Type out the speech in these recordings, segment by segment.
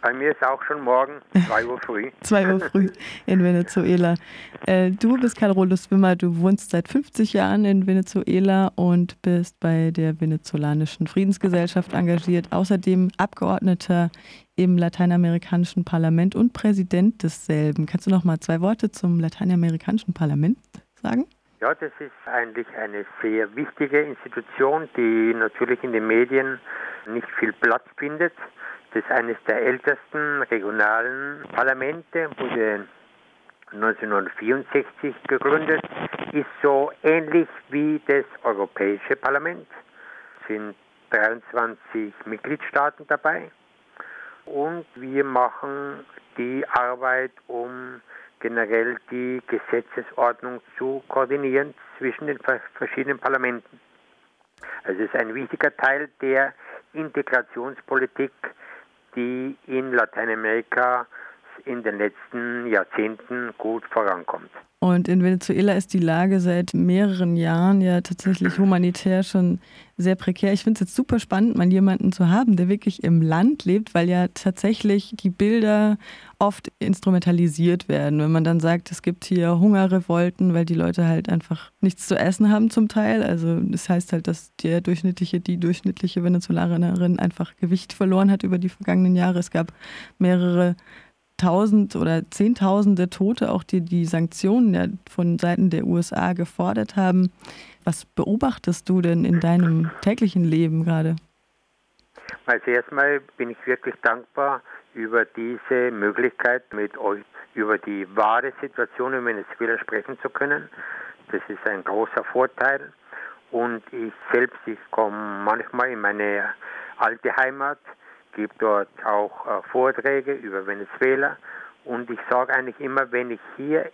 Bei mir ist auch schon morgen 2 Uhr früh. 2 Uhr früh in Venezuela. Äh, du bist Karl Rolus Wimmer, du wohnst seit 50 Jahren in Venezuela und bist bei der venezolanischen Friedensgesellschaft engagiert. Außerdem Abgeordneter im lateinamerikanischen Parlament und Präsident desselben. Kannst du noch mal zwei Worte zum lateinamerikanischen Parlament sagen? Ja, das ist eigentlich eine sehr wichtige Institution, die natürlich in den Medien nicht viel Platz findet. Das ist eines der ältesten regionalen Parlamente, wurde 1964 gegründet, ist so ähnlich wie das Europäische Parlament. Sind 23 Mitgliedstaaten dabei und wir machen die Arbeit, um generell die Gesetzesordnung zu koordinieren zwischen den verschiedenen Parlamenten. Also es ist ein wichtiger Teil der Integrationspolitik, die in Lateinamerika in den letzten Jahrzehnten gut vorankommt. Und in Venezuela ist die Lage seit mehreren Jahren ja tatsächlich humanitär schon sehr prekär. Ich finde es jetzt super spannend, mal jemanden zu haben, der wirklich im Land lebt, weil ja tatsächlich die Bilder oft instrumentalisiert werden. Wenn man dann sagt, es gibt hier Hungerrevolten, weil die Leute halt einfach nichts zu essen haben zum Teil. Also das heißt halt, dass der durchschnittliche, die durchschnittliche Venezolanerin einfach Gewicht verloren hat über die vergangenen Jahre. Es gab mehrere tausend oder zehntausende Tote, auch die die Sanktionen ja von Seiten der USA gefordert haben. Was beobachtest du denn in deinem täglichen Leben gerade? Also erstmal bin ich wirklich dankbar über diese Möglichkeit, mit euch über die wahre Situation in Venezuela sprechen zu können. Das ist ein großer Vorteil. Und ich selbst, ich komme manchmal in meine alte Heimat gebe dort auch äh, Vorträge über Venezuela und ich sage eigentlich immer, wenn ich hier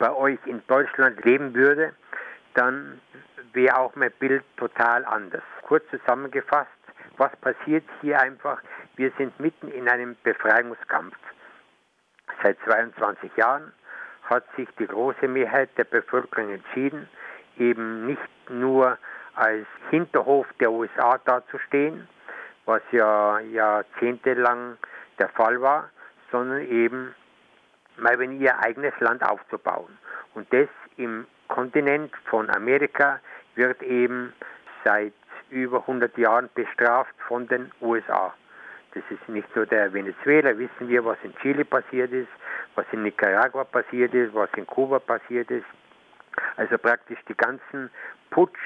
bei euch in Deutschland leben würde, dann wäre auch mein Bild total anders. Kurz zusammengefasst, was passiert hier einfach? Wir sind mitten in einem Befreiungskampf. Seit 22 Jahren hat sich die große Mehrheit der Bevölkerung entschieden, eben nicht nur als Hinterhof der USA dazustehen, was ja jahrzehntelang der Fall war, sondern eben mal wenn ihr eigenes Land aufzubauen. Und das im Kontinent von Amerika wird eben seit über 100 Jahren bestraft von den USA. Das ist nicht nur der Venezuela, wissen wir, was in Chile passiert ist, was in Nicaragua passiert ist, was in Kuba passiert ist. Also praktisch die ganzen Putschs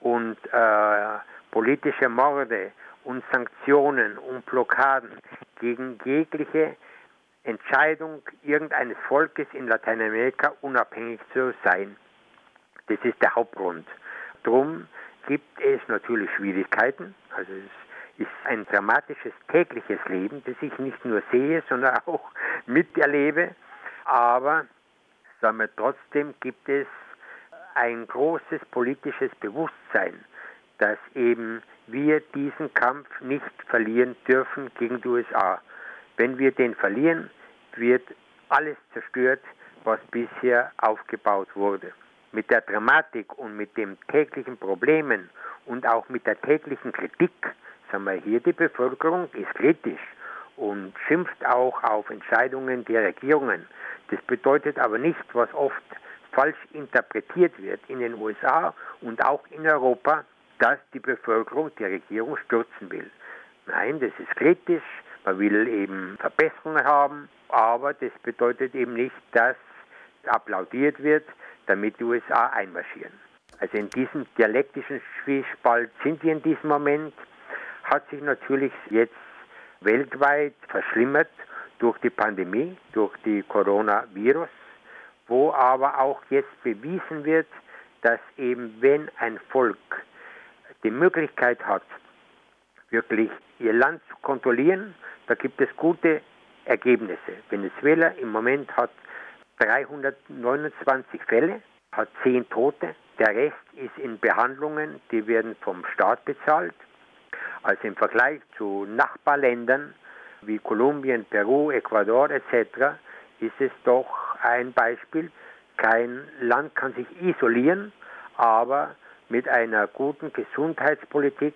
und äh, politische Morde und Sanktionen und Blockaden gegen jegliche Entscheidung irgendeines Volkes in Lateinamerika unabhängig zu sein. Das ist der Hauptgrund. Drum gibt es natürlich Schwierigkeiten. Also es ist ein dramatisches tägliches Leben, das ich nicht nur sehe, sondern auch miterlebe. Aber sagen wir, trotzdem gibt es ein großes politisches Bewusstsein, dass eben wir diesen Kampf nicht verlieren dürfen gegen die USA. Wenn wir den verlieren, wird alles zerstört, was bisher aufgebaut wurde. Mit der Dramatik und mit den täglichen Problemen und auch mit der täglichen Kritik, sagen wir hier, die Bevölkerung ist kritisch und schimpft auch auf Entscheidungen der Regierungen. Das bedeutet aber nicht, was oft falsch interpretiert wird in den USA und auch in Europa, dass die Bevölkerung die Regierung stürzen will. Nein, das ist kritisch, man will eben Verbesserungen haben, aber das bedeutet eben nicht, dass applaudiert wird, damit die USA einmarschieren. Also in diesem dialektischen Zwiespalt sind wir in diesem Moment, hat sich natürlich jetzt weltweit verschlimmert durch die Pandemie, durch die Coronavirus, wo aber auch jetzt bewiesen wird, dass eben wenn ein Volk die Möglichkeit hat, wirklich ihr Land zu kontrollieren, da gibt es gute Ergebnisse. Venezuela im Moment hat 329 Fälle, hat 10 Tote. Der Rest ist in Behandlungen, die werden vom Staat bezahlt. Also im Vergleich zu Nachbarländern wie Kolumbien, Peru, Ecuador etc. ist es doch ein Beispiel. Kein Land kann sich isolieren, aber mit einer guten Gesundheitspolitik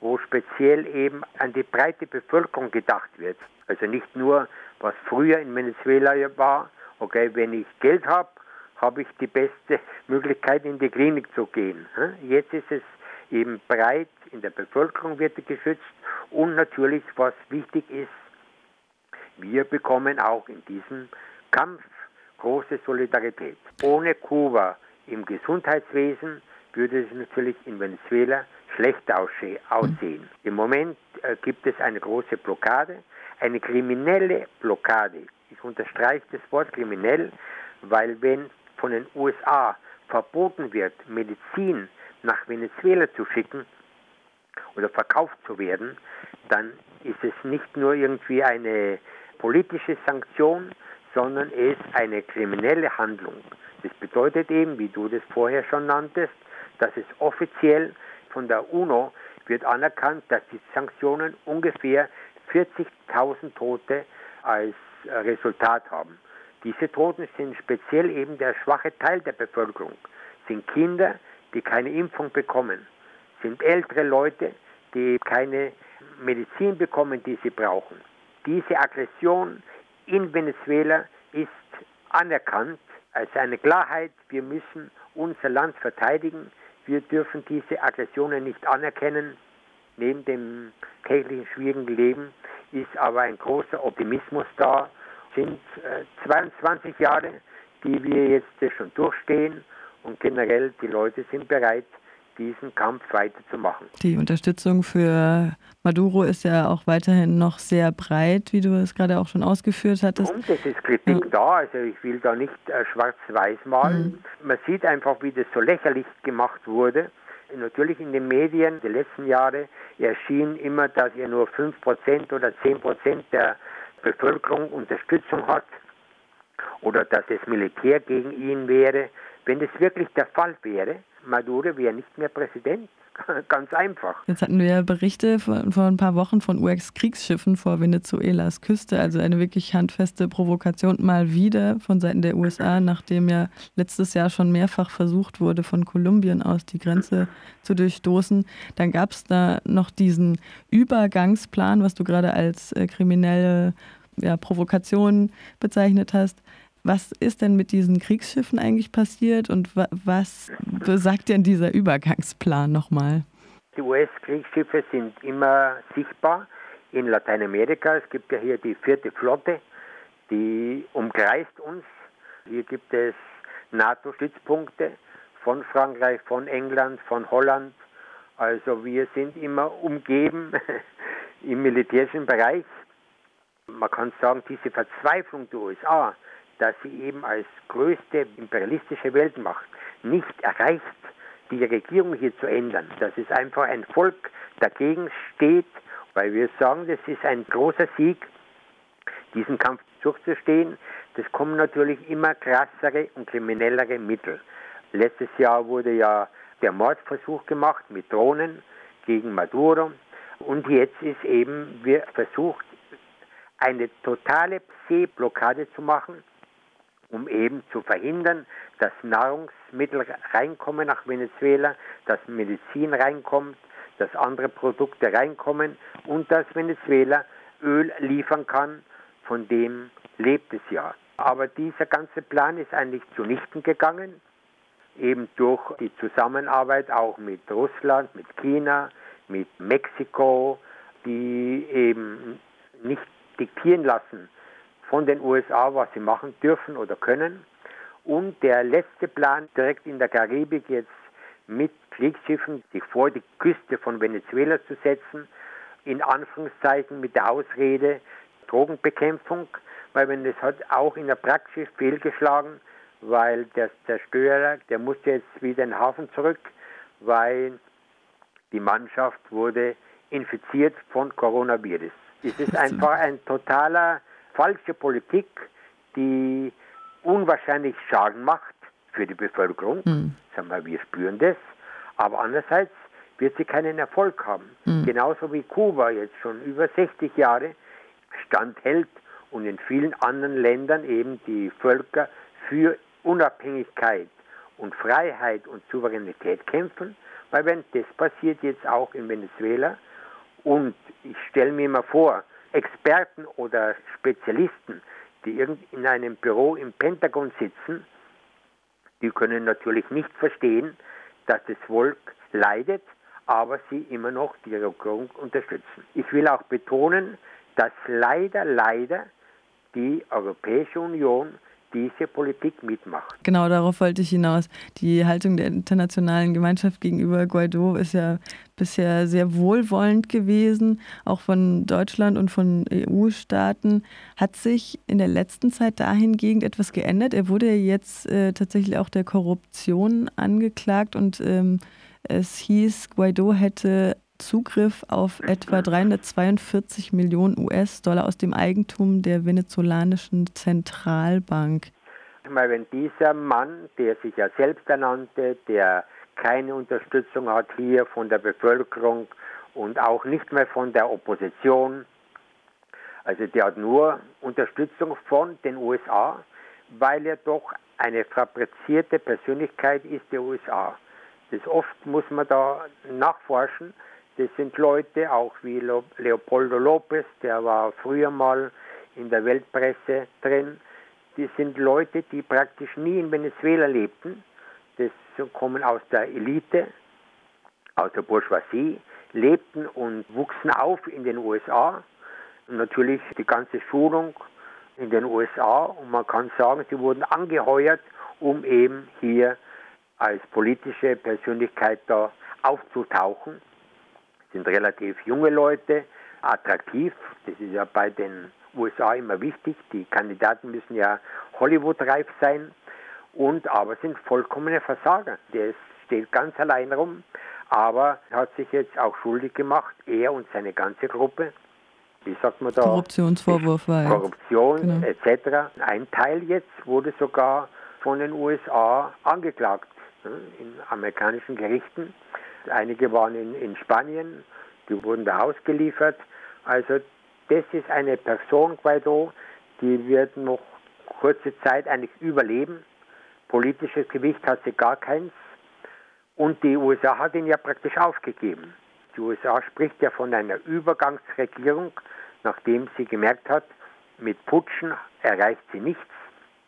wo speziell eben an die breite Bevölkerung gedacht wird. Also nicht nur, was früher in Venezuela war, okay, wenn ich Geld habe, habe ich die beste Möglichkeit, in die Klinik zu gehen. Jetzt ist es eben breit, in der Bevölkerung wird geschützt und natürlich, was wichtig ist, wir bekommen auch in diesem Kampf große Solidarität. Ohne Kuba im Gesundheitswesen würde es natürlich in Venezuela schlecht aussehen. Im Moment äh, gibt es eine große Blockade, eine kriminelle Blockade. Ich unterstreiche das Wort kriminell, weil wenn von den USA verboten wird, Medizin nach Venezuela zu schicken oder verkauft zu werden, dann ist es nicht nur irgendwie eine politische Sanktion, sondern es ist eine kriminelle Handlung. Das bedeutet eben, wie du das vorher schon nanntest, dass es offiziell von der UNO wird anerkannt, dass die Sanktionen ungefähr 40.000 Tote als Resultat haben. Diese Toten sind speziell eben der schwache Teil der Bevölkerung, sind Kinder, die keine Impfung bekommen, sind ältere Leute, die keine Medizin bekommen, die sie brauchen. Diese Aggression in Venezuela ist anerkannt als eine Klarheit, wir müssen unser Land verteidigen, wir dürfen diese Aggressionen nicht anerkennen. Neben dem täglichen schwierigen Leben ist aber ein großer Optimismus da. Sind äh, 22 Jahre, die wir jetzt schon durchstehen und generell die Leute sind bereit, diesen Kampf weiterzumachen. Die Unterstützung für Maduro ist ja auch weiterhin noch sehr breit, wie du es gerade auch schon ausgeführt hattest. Und es ist Kritik ja. da, also ich will da nicht äh, schwarz-weiß malen. Mhm. Man sieht einfach, wie das so lächerlich gemacht wurde. Natürlich in den Medien der letzten Jahre erschien immer, dass er nur 5% oder 10% der Bevölkerung Unterstützung hat oder dass das Militär gegen ihn wäre. Wenn das wirklich der Fall wäre, Maduro wäre nicht mehr Präsident. Ganz einfach. Jetzt hatten wir ja Berichte vor, vor ein paar Wochen von US-Kriegsschiffen vor Venezuelas Küste, also eine wirklich handfeste Provokation mal wieder von Seiten der USA, nachdem ja letztes Jahr schon mehrfach versucht wurde, von Kolumbien aus die Grenze zu durchstoßen. Dann gab es da noch diesen Übergangsplan, was du gerade als äh, kriminelle ja, Provokation bezeichnet hast. Was ist denn mit diesen Kriegsschiffen eigentlich passiert und was besagt denn dieser Übergangsplan nochmal? Die US-Kriegsschiffe sind immer sichtbar in Lateinamerika. Es gibt ja hier die vierte Flotte, die umkreist uns. Hier gibt es NATO-Stützpunkte von Frankreich, von England, von Holland. Also wir sind immer umgeben im militärischen Bereich. Man kann sagen, diese Verzweiflung der USA, dass sie eben als größte imperialistische Weltmacht nicht erreicht, die Regierung hier zu ändern. Dass es einfach ein Volk dagegen steht, weil wir sagen, das ist ein großer Sieg, diesen Kampf durchzustehen. Das kommen natürlich immer krassere und kriminellere Mittel. Letztes Jahr wurde ja der Mordversuch gemacht mit Drohnen gegen Maduro. Und jetzt ist eben wir versucht, eine totale Seeblockade zu machen um eben zu verhindern, dass Nahrungsmittel reinkommen nach Venezuela, dass Medizin reinkommt, dass andere Produkte reinkommen und dass Venezuela Öl liefern kann, von dem lebt es ja. Aber dieser ganze Plan ist eigentlich zunichten gegangen, eben durch die Zusammenarbeit auch mit Russland, mit China, mit Mexiko, die eben nicht diktieren lassen, von den USA, was sie machen dürfen oder können. Und der letzte Plan, direkt in der Karibik jetzt mit Kriegsschiffen sich vor die Küste von Venezuela zu setzen, in Anführungszeichen mit der Ausrede Drogenbekämpfung, weil wenn das hat auch in der Praxis fehlgeschlagen, weil der Zerstörer, der musste jetzt wieder in den Hafen zurück, weil die Mannschaft wurde infiziert von Coronavirus. Es ist einfach ein totaler falsche Politik, die unwahrscheinlich Schaden macht für die Bevölkerung. Mhm. Sagen wir, wir spüren das. Aber andererseits wird sie keinen Erfolg haben. Mhm. Genauso wie Kuba jetzt schon über 60 Jahre standhält und in vielen anderen Ländern eben die Völker für Unabhängigkeit und Freiheit und Souveränität kämpfen. Weil wenn das passiert jetzt auch in Venezuela, Und ich stelle mir mal vor, Experten oder Spezialisten, die in einem Büro im Pentagon sitzen, die können natürlich nicht verstehen, dass das Volk leidet, aber sie immer noch die Regierung unterstützen. Ich will auch betonen, dass leider, leider die Europäische Union diese Politik mitmacht. Genau, darauf wollte ich hinaus. Die Haltung der internationalen Gemeinschaft gegenüber Guaido ist ja bisher sehr wohlwollend gewesen, auch von Deutschland und von EU-Staaten. Hat sich in der letzten Zeit dahingehend etwas geändert? Er wurde ja jetzt äh, tatsächlich auch der Korruption angeklagt und ähm, es hieß, Guaido hätte Zugriff auf etwa 342 Millionen US-Dollar aus dem Eigentum der venezolanischen Zentralbank. Wenn dieser Mann, der sich ja selbst ernannte, der keine Unterstützung hat hier von der Bevölkerung und auch nicht mehr von der Opposition, also der hat nur Unterstützung von den USA, weil er doch eine fabrizierte Persönlichkeit ist der USA. Das oft muss man da nachforschen, das sind Leute, auch wie Leopoldo Lopez, der war früher mal in der Weltpresse drin. Die sind Leute, die praktisch nie in Venezuela lebten. Das kommen aus der Elite, aus der Bourgeoisie, lebten und wuchsen auf in den USA. Und natürlich die ganze Schulung in den USA. Und man kann sagen, sie wurden angeheuert, um eben hier als politische Persönlichkeit da aufzutauchen sind relativ junge Leute, attraktiv. Das ist ja bei den USA immer wichtig. Die Kandidaten müssen ja Hollywood-reif sein und aber sind vollkommene Versager. Der steht ganz allein rum, aber hat sich jetzt auch schuldig gemacht, er und seine ganze Gruppe. Wie sagt man da? Korruptionsvorwurf war Korruption genau. etc. Ein Teil jetzt wurde sogar von den USA angeklagt ne, in amerikanischen Gerichten. Einige waren in, in Spanien, die wurden da ausgeliefert. Also das ist eine Person, Guaido, die wird noch kurze Zeit eigentlich überleben. Politisches Gewicht hat sie gar keins. Und die USA hat ihn ja praktisch aufgegeben. Die USA spricht ja von einer Übergangsregierung, nachdem sie gemerkt hat, mit Putschen erreicht sie nichts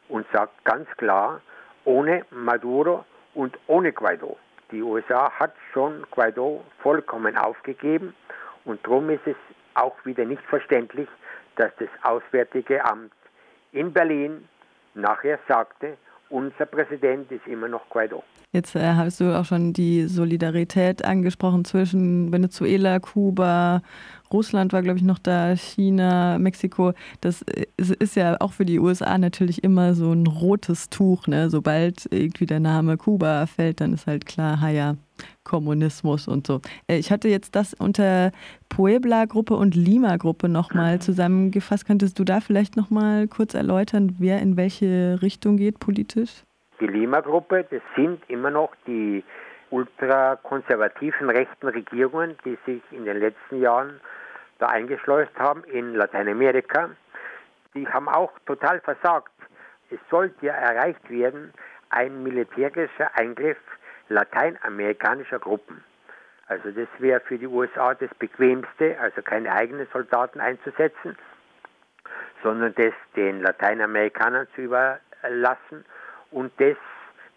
und sagt ganz klar, ohne Maduro und ohne Guaido die USA hat schon Guaido vollkommen aufgegeben und darum ist es auch wieder nicht verständlich, dass das Auswärtige Amt in Berlin nachher sagte, unser Präsident ist immer noch Guaido. Jetzt äh, hast du auch schon die Solidarität angesprochen zwischen Venezuela, Kuba, Russland war, glaube ich, noch da, China, Mexiko. Das äh, ist ja auch für die USA natürlich immer so ein rotes Tuch. Ne? Sobald irgendwie der Name Kuba fällt, dann ist halt klar, ha ja, Kommunismus und so. Äh, ich hatte jetzt das unter Puebla-Gruppe und Lima-Gruppe nochmal zusammengefasst. Könntest du da vielleicht nochmal kurz erläutern, wer in welche Richtung geht politisch? Die Lima-Gruppe, das sind immer noch die ultrakonservativen rechten Regierungen, die sich in den letzten Jahren da eingeschleust haben in Lateinamerika. Die haben auch total versagt. Es sollte erreicht werden, ein militärischer Eingriff lateinamerikanischer Gruppen. Also das wäre für die USA das Bequemste, also keine eigenen Soldaten einzusetzen, sondern das den Lateinamerikanern zu überlassen. Und das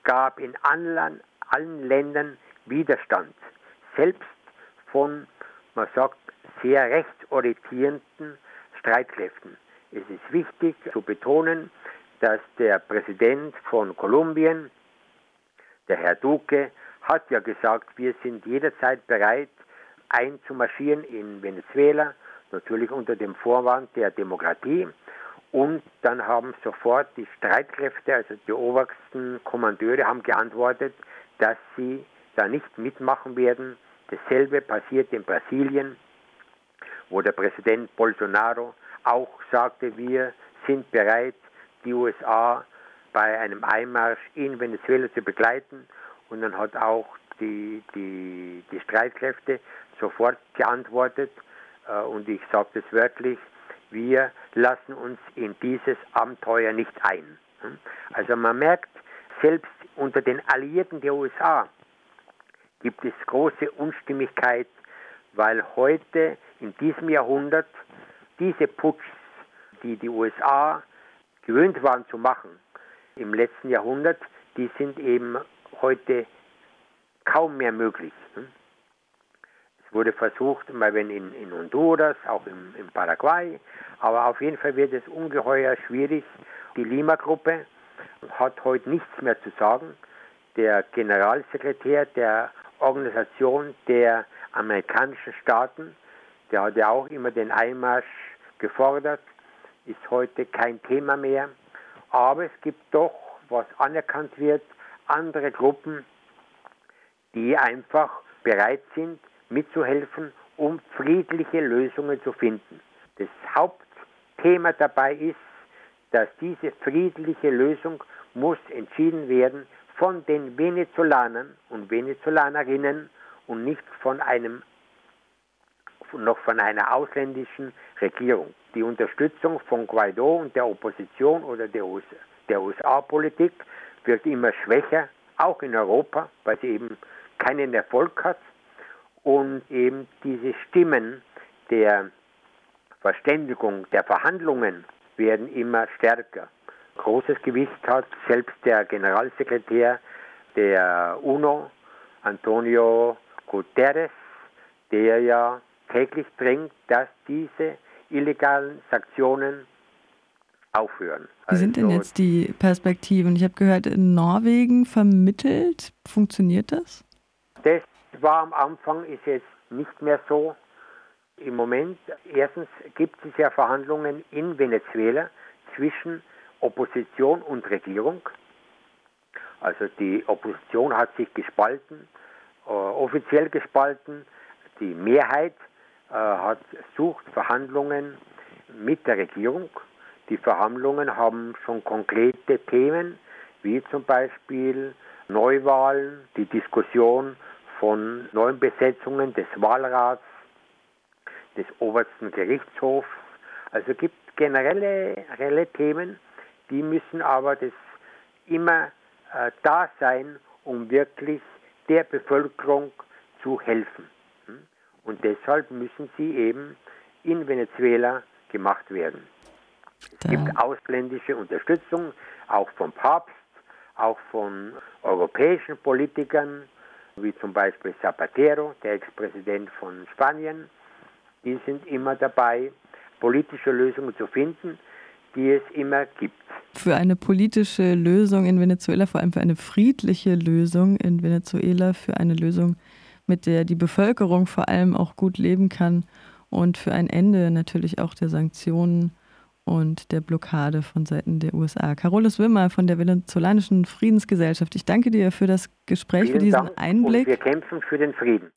gab in allen, allen Ländern Widerstand, selbst von, man sagt, sehr rechtsorientierten Streitkräften. Es ist wichtig zu betonen, dass der Präsident von Kolumbien, der Herr Duque, hat ja gesagt, wir sind jederzeit bereit einzumarschieren in Venezuela, natürlich unter dem Vorwand der Demokratie. Und dann haben sofort die Streitkräfte, also die obersten Kommandeure, haben geantwortet, dass sie da nicht mitmachen werden. Dasselbe passiert in Brasilien, wo der Präsident Bolsonaro auch sagte, wir sind bereit, die USA bei einem Einmarsch in Venezuela zu begleiten. Und dann hat auch die, die, die Streitkräfte sofort geantwortet. Äh, und ich sage das wörtlich, wir lassen uns in dieses Abenteuer nicht ein. Hm? Also man merkt, selbst unter den Alliierten der USA gibt es große Unstimmigkeit, weil heute in diesem Jahrhundert diese Putsch, die die USA gewöhnt waren zu machen im letzten Jahrhundert, die sind eben heute kaum mehr möglich. Wurde versucht, mal wenn in, in Honduras, auch im, im Paraguay, aber auf jeden Fall wird es ungeheuer schwierig. Die Lima-Gruppe hat heute nichts mehr zu sagen. Der Generalsekretär der Organisation der amerikanischen Staaten, der hat ja auch immer den Einmarsch gefordert, ist heute kein Thema mehr. Aber es gibt doch, was anerkannt wird, andere Gruppen, die einfach bereit sind, mitzuhelfen, um friedliche Lösungen zu finden. Das Hauptthema dabei ist, dass diese friedliche Lösung muss entschieden werden von den Venezolanern und Venezolanerinnen und nicht von einem noch von einer ausländischen Regierung. Die Unterstützung von Guaido und der Opposition oder der USA-Politik wird immer schwächer, auch in Europa, weil sie eben keinen Erfolg hat. Und eben diese Stimmen der Verständigung, der Verhandlungen werden immer stärker. Großes Gewicht hat selbst der Generalsekretär der UNO, Antonio Guterres, der ja täglich drängt, dass diese illegalen Sanktionen aufhören. Wie sind denn also jetzt die Perspektiven? Ich habe gehört, in Norwegen vermittelt. Funktioniert das? Das war am Anfang, ist jetzt nicht mehr so. Im Moment, erstens gibt es ja Verhandlungen in Venezuela zwischen Opposition und Regierung. Also die Opposition hat sich gespalten, äh, offiziell gespalten. Die Mehrheit äh, hat sucht Verhandlungen mit der Regierung. Die Verhandlungen haben schon konkrete Themen, wie zum Beispiel Neuwahlen, die Diskussion von neuen Besetzungen des Wahlrats, des obersten Gerichtshofs. Also es gibt generelle, generelle Themen, die müssen aber das immer äh, da sein, um wirklich der Bevölkerung zu helfen. Hm? Und deshalb müssen sie eben in Venezuela gemacht werden. Es gibt ausländische Unterstützung, auch vom Papst, auch von europäischen Politikern, wie zum Beispiel Zapatero, der Ex-Präsident von Spanien. Die sind immer dabei, politische Lösungen zu finden, die es immer gibt. Für eine politische Lösung in Venezuela, vor allem für eine friedliche Lösung in Venezuela, für eine Lösung, mit der die Bevölkerung vor allem auch gut leben kann und für ein Ende natürlich auch der Sanktionen und der Blockade von Seiten der USA. Carolus Wimmer von der venezolanischen Friedensgesellschaft, ich danke dir für das Gespräch, Vielen für diesen Dank Einblick. wir kämpfen für den Frieden.